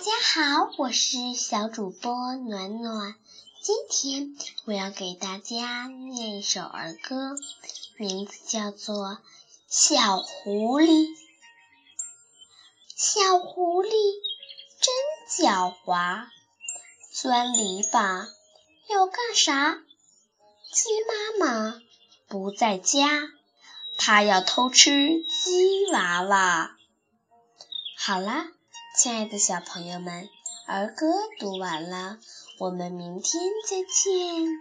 大家好，我是小主播暖暖。今天我要给大家念一首儿歌，名字叫做《小狐狸》。小狐狸真狡猾，钻篱笆要干啥？鸡妈妈不在家，它要偷吃鸡娃娃。好啦。亲爱的小朋友们，儿歌读完了，我们明天再见。